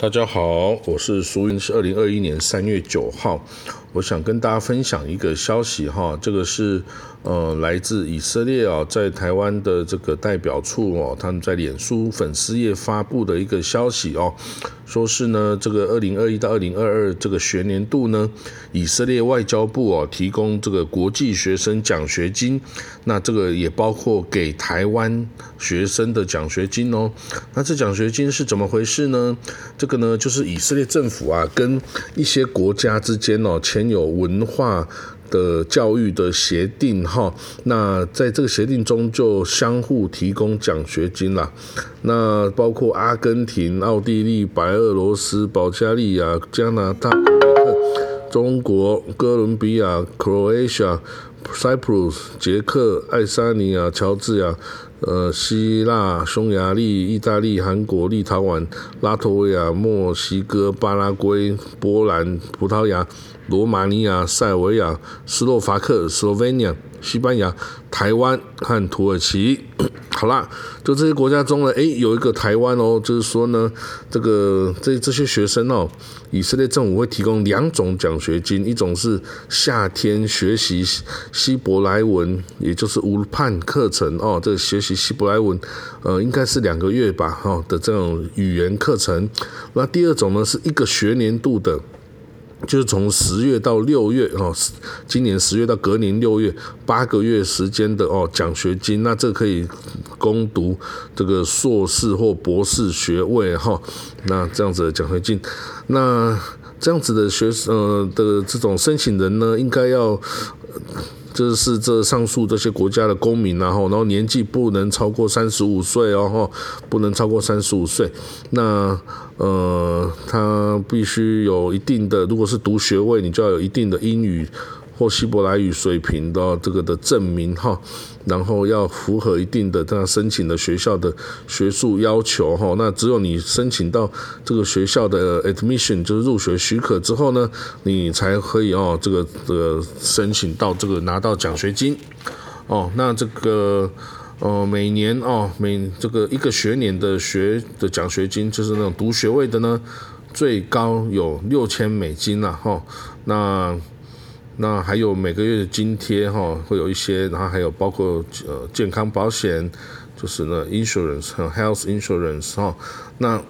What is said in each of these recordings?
大家好，我是苏云，是二零二一年三月九号。我想跟大家分享一个消息哈，这个是呃来自以色列啊，在台湾的这个代表处哦，他们在脸书粉丝页发布的一个消息哦，说是呢这个二零二一到二零二二这个学年度呢，以色列外交部哦提供这个国际学生奖学金，那这个也包括给台湾学生的奖学金哦。那这奖学金是怎么回事呢？这个呢就是以色列政府啊跟一些国家之间哦签。有文化的教育的协定哈，那在这个协定中就相互提供奖学金啦。那包括阿根廷、奥地利、白俄罗斯、保加利亚、加拿大、中国、哥伦比亚、Croatia、Cyprus、捷克、爱沙尼亚、乔治亚。呃，希腊、匈牙利、意大利、韩国、立陶宛、拉脱维亚、墨西哥、巴拉圭、波兰、葡萄牙、罗马尼亚、塞尔维亚、斯洛伐克、斯洛文尼亚。西班牙、台湾和土耳其，好啦，就这些国家中呢，诶，有一个台湾哦，就是说呢，这个这这些学生哦，以色列政府会提供两种奖学金，一种是夏天学习希伯来文，也就是乌判课程哦，这个学习希伯来文，呃，应该是两个月吧，哈的这种语言课程。那第二种呢，是一个学年度的。就是从十月到六月哦，今年十月到隔年六月八个月时间的哦奖学金，那这可以攻读这个硕士或博士学位哈，那这样子的奖学金，那这样子的学呃的这种申请人呢，应该要。就是这上述这些国家的公民，然后然后年纪不能超过三十五岁哦，不能超过三十五岁。那呃，他必须有一定的，如果是读学位，你就要有一定的英语。或希伯来语水平的这个的证明哈，然后要符合一定的他申请的学校的学术要求哈，那只有你申请到这个学校的 admission 就是入学许可之后呢，你才可以哦这个这个申请到这个拿到奖学金哦，那这个呃每年哦每这个一个学年的学的奖学金就是那种读学位的呢，最高有六千美金了哈，那。那还有每个月的津贴哈，会有一些，然后还有包括呃健康保险，就是呢 insurance 和 health insurance 哈。那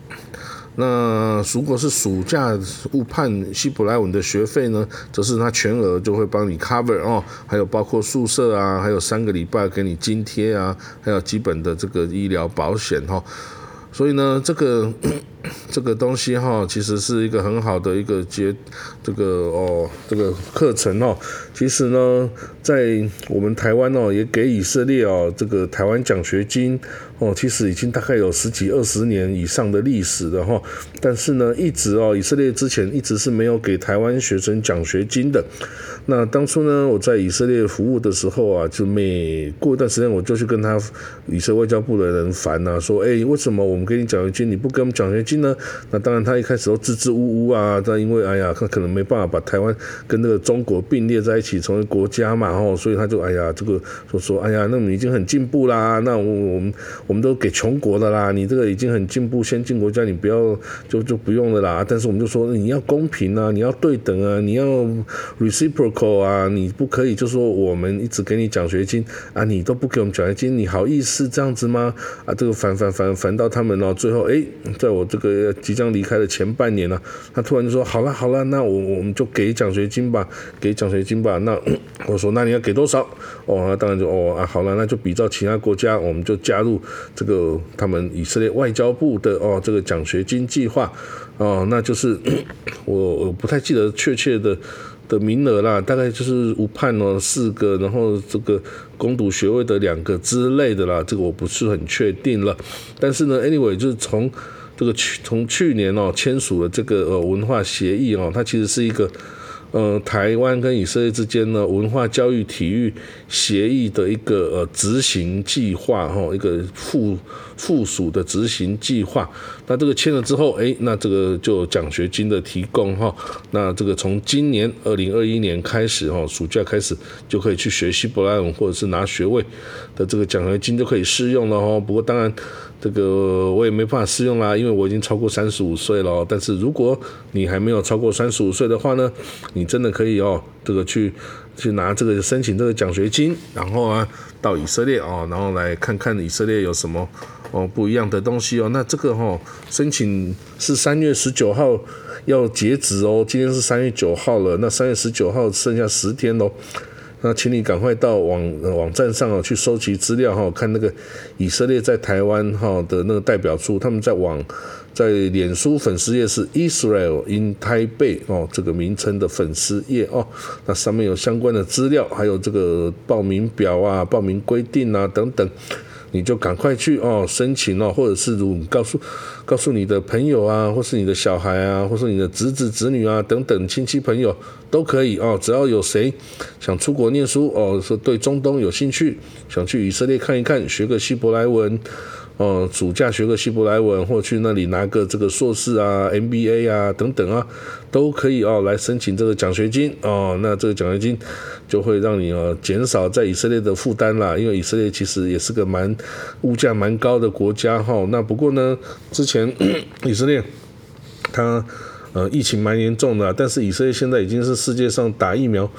那如果是暑假误判希伯来文的学费呢，则是他全额就会帮你 cover 哦，还有包括宿舍啊，还有三个礼拜给你津贴啊，还有基本的这个医疗保险哈。所以呢，这个。这个东西哈，其实是一个很好的一个节，这个哦，这个课程哦，其实呢，在我们台湾哦，也给以色列哦，这个台湾奖学金哦，其实已经大概有十几二十年以上的历史的哈，但是呢，一直哦，以色列之前一直是没有给台湾学生奖学金的。那当初呢，我在以色列服务的时候啊，就每过一段时间，我就去跟他以色列外交部的人烦呐，说，哎，为什么我们给你奖学金，你不给我们奖学金呢？那当然，他一开始都支支吾吾啊，但因为哎呀，他可能没办法把台湾跟那个中国并列在一起成为国家嘛，哦，所以他就哎呀，这个说说，哎呀，那你已经很进步啦，那我我们我们都给穷国的啦，你这个已经很进步先进国家，你不要就就不用了啦。但是我们就说你要公平啊，你要对等啊，你要 reciprocal 啊，你不可以就说我们一直给你奖学金啊，你都不给我们奖学金，你好意思这样子吗？啊，这个烦烦烦烦到他们哦，最后哎，在我这个。即将离开的前半年呢，他突然就说：“好了好了，那我我们就给奖学金吧，给奖学金吧。”那 我说：“那你要给多少？”哦，那当然就哦啊，好了，那就比照其他国家，我们就加入这个他们以色列外交部的哦这个奖学金计划哦，那就是 我我不太记得确切的的名额啦，大概就是无判哦四个，然后这个攻读学位的两个之类的啦，这个我不是很确定了。但是呢，anyway 就是从。这个去从去年哦签署了这个呃文化协议哦，它其实是一个呃，台湾跟以色列之间呢，文化教育体育协议的一个呃执行计划哈，一个附附属的执行计划。那这个签了之后，哎，那这个就奖学金的提供哈。那这个从今年二零二一年开始哈，暑假开始就可以去学希伯来文或者是拿学位的这个奖学金就可以适用了哈。不过当然。这个我也没办法适用啦，因为我已经超过三十五岁了。但是如果你还没有超过三十五岁的话呢，你真的可以哦，这个去去拿这个申请这个奖学金，然后啊到以色列哦，然后来看看以色列有什么哦不一样的东西哦。那这个哈申请是三月十九号要截止哦，今天是三月九号了，那三月十九号剩下十天喽。那请你赶快到网网站上哦去收集资料哈，看那个以色列在台湾哈的那个代表处，他们在网在脸书粉丝页是 Israel in Taipei 哦这个名称的粉丝页哦，那上面有相关的资料，还有这个报名表啊、报名规定啊等等。你就赶快去哦申请哦，或者是如告诉告诉你的朋友啊，或是你的小孩啊，或是你的侄子侄女啊等等亲戚朋友都可以哦，只要有谁想出国念书哦，说对中东有兴趣，想去以色列看一看，学个希伯来文。哦，暑假学个希伯来文，或去那里拿个这个硕士啊、MBA 啊等等啊，都可以哦，来申请这个奖学金哦。那这个奖学金就会让你哦减少在以色列的负担啦，因为以色列其实也是个蛮物价蛮高的国家哈。那不过呢，之前 以色列它呃疫情蛮严重的，但是以色列现在已经是世界上打疫苗。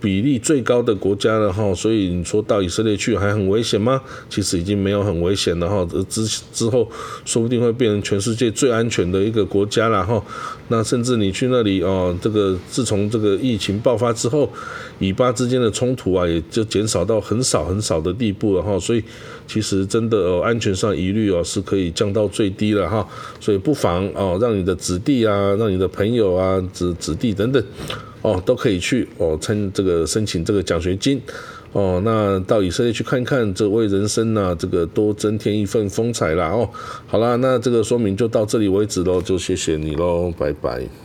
比例最高的国家了哈，所以你说到以色列去还很危险吗？其实已经没有很危险了哈，之之后说不定会变成全世界最安全的一个国家了哈。那甚至你去那里哦，这个自从这个疫情爆发之后，以巴之间的冲突啊，也就减少到很少很少的地步了哈。所以其实真的哦，安全上疑虑哦是可以降到最低了哈。所以不妨哦，让你的子弟啊，让你的朋友啊，子子弟等等。哦，都可以去哦，参这个申请这个奖学金，哦，那到以色列去看看，这为人生呢，这个多增添一份风采啦。哦，好啦，那这个说明就到这里为止喽，就谢谢你喽，拜拜。